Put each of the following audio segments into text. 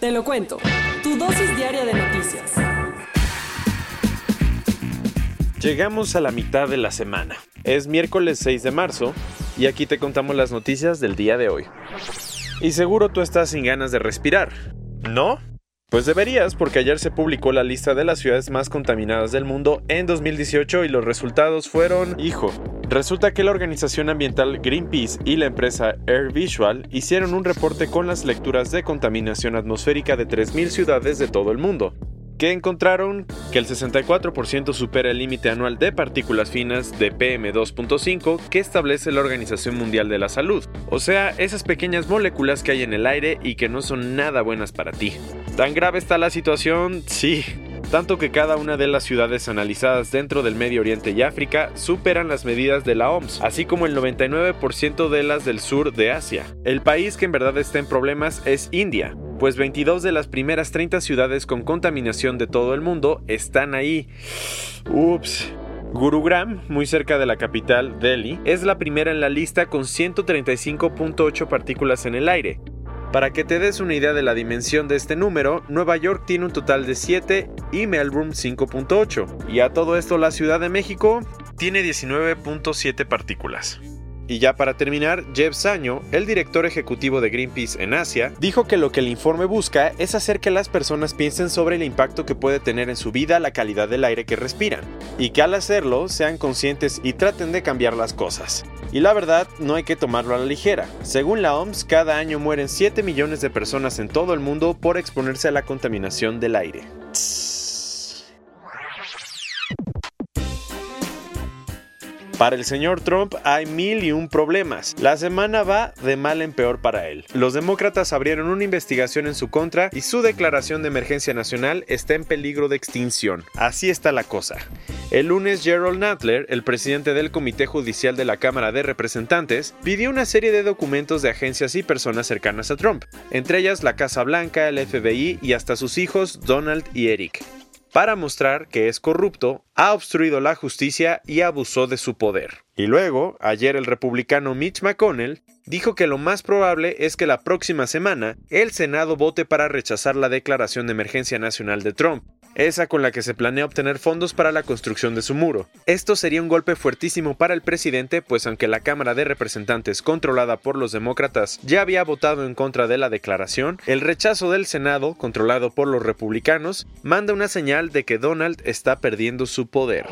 Te lo cuento. Tu dosis diaria de noticias. Llegamos a la mitad de la semana. Es miércoles 6 de marzo y aquí te contamos las noticias del día de hoy. Y seguro tú estás sin ganas de respirar. ¿No? Pues deberías, porque ayer se publicó la lista de las ciudades más contaminadas del mundo en 2018 y los resultados fueron, hijo. Resulta que la organización ambiental Greenpeace y la empresa Air Visual hicieron un reporte con las lecturas de contaminación atmosférica de 3.000 ciudades de todo el mundo, que encontraron que el 64% supera el límite anual de partículas finas de PM2.5 que establece la Organización Mundial de la Salud, o sea, esas pequeñas moléculas que hay en el aire y que no son nada buenas para ti. ¿Tan grave está la situación? Sí, tanto que cada una de las ciudades analizadas dentro del Medio Oriente y África superan las medidas de la OMS, así como el 99% de las del sur de Asia. El país que en verdad está en problemas es India, pues 22 de las primeras 30 ciudades con contaminación de todo el mundo están ahí. Ups. Gurugram, muy cerca de la capital, Delhi, es la primera en la lista con 135.8 partículas en el aire. Para que te des una idea de la dimensión de este número, Nueva York tiene un total de 7 y Melbourne 5.8. Y a todo esto la Ciudad de México tiene 19.7 partículas. Y ya para terminar, Jeff Saño, el director ejecutivo de Greenpeace en Asia, dijo que lo que el informe busca es hacer que las personas piensen sobre el impacto que puede tener en su vida la calidad del aire que respiran, y que al hacerlo sean conscientes y traten de cambiar las cosas. Y la verdad, no hay que tomarlo a la ligera. Según la OMS, cada año mueren 7 millones de personas en todo el mundo por exponerse a la contaminación del aire. Para el señor Trump hay mil y un problemas. La semana va de mal en peor para él. Los demócratas abrieron una investigación en su contra y su declaración de emergencia nacional está en peligro de extinción. Así está la cosa. El lunes Gerald Nadler, el presidente del Comité Judicial de la Cámara de Representantes, pidió una serie de documentos de agencias y personas cercanas a Trump, entre ellas la Casa Blanca, el FBI y hasta sus hijos Donald y Eric para mostrar que es corrupto, ha obstruido la justicia y abusó de su poder. Y luego, ayer el republicano Mitch McConnell dijo que lo más probable es que la próxima semana el Senado vote para rechazar la declaración de emergencia nacional de Trump, esa con la que se planea obtener fondos para la construcción de su muro. Esto sería un golpe fuertísimo para el presidente, pues aunque la Cámara de Representantes controlada por los demócratas ya había votado en contra de la declaración, el rechazo del Senado, controlado por los republicanos, manda una señal de que Donald está perdiendo su poder.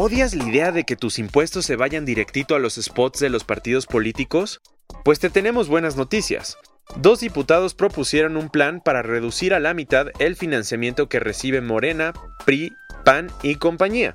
¿Odias la idea de que tus impuestos se vayan directito a los spots de los partidos políticos? Pues te tenemos buenas noticias. Dos diputados propusieron un plan para reducir a la mitad el financiamiento que recibe Morena, PRI, PAN y compañía.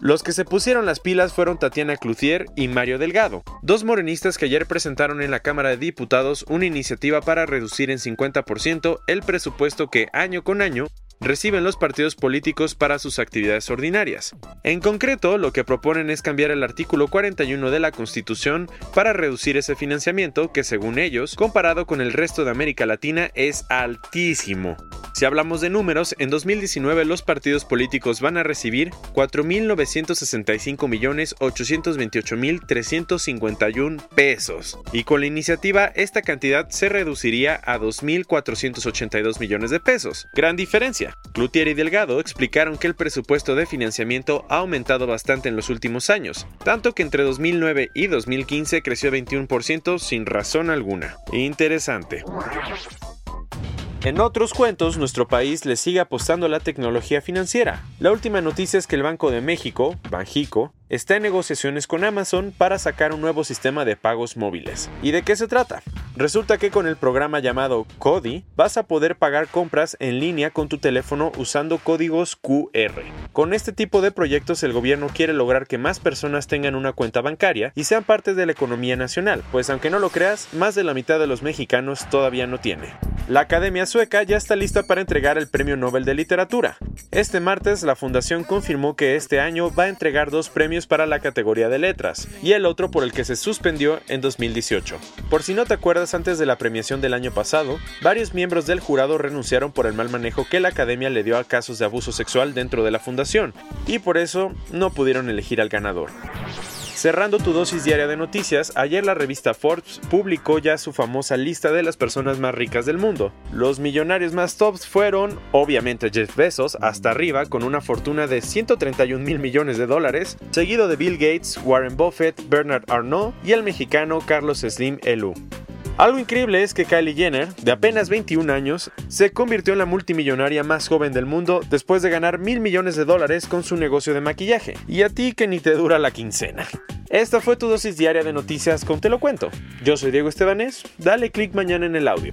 Los que se pusieron las pilas fueron Tatiana Cloutier y Mario Delgado, dos morenistas que ayer presentaron en la Cámara de Diputados una iniciativa para reducir en 50% el presupuesto que año con año reciben los partidos políticos para sus actividades ordinarias. En concreto, lo que proponen es cambiar el artículo 41 de la Constitución para reducir ese financiamiento que, según ellos, comparado con el resto de América Latina, es altísimo. Si hablamos de números, en 2019 los partidos políticos van a recibir 4.965.828.351 pesos, y con la iniciativa esta cantidad se reduciría a 2.482 millones de pesos. Gran diferencia. Cloutier y Delgado explicaron que el presupuesto de financiamiento ha aumentado bastante en los últimos años, tanto que entre 2009 y 2015 creció 21% sin razón alguna. Interesante. En otros cuentos, nuestro país le sigue apostando a la tecnología financiera. La última noticia es que el Banco de México, Banjico, está en negociaciones con Amazon para sacar un nuevo sistema de pagos móviles. ¿Y de qué se trata? Resulta que con el programa llamado Cody vas a poder pagar compras en línea con tu teléfono usando códigos QR. Con este tipo de proyectos el gobierno quiere lograr que más personas tengan una cuenta bancaria y sean parte de la economía nacional, pues aunque no lo creas, más de la mitad de los mexicanos todavía no tiene. La Academia Sueca ya está lista para entregar el Premio Nobel de Literatura. Este martes la fundación confirmó que este año va a entregar dos premios para la categoría de letras y el otro por el que se suspendió en 2018. Por si no te acuerdas antes de la premiación del año pasado, varios miembros del jurado renunciaron por el mal manejo que la academia le dio a casos de abuso sexual dentro de la y por eso no pudieron elegir al ganador. Cerrando tu dosis diaria de noticias, ayer la revista Forbes publicó ya su famosa lista de las personas más ricas del mundo. Los millonarios más tops fueron, obviamente, Jeff Bezos, hasta arriba, con una fortuna de 131 mil millones de dólares, seguido de Bill Gates, Warren Buffett, Bernard Arnault y el mexicano Carlos Slim Elu. Algo increíble es que Kylie Jenner, de apenas 21 años, se convirtió en la multimillonaria más joven del mundo después de ganar mil millones de dólares con su negocio de maquillaje. Y a ti que ni te dura la quincena. Esta fue tu dosis diaria de noticias con Te lo cuento. Yo soy Diego Estebanés, dale click mañana en el audio.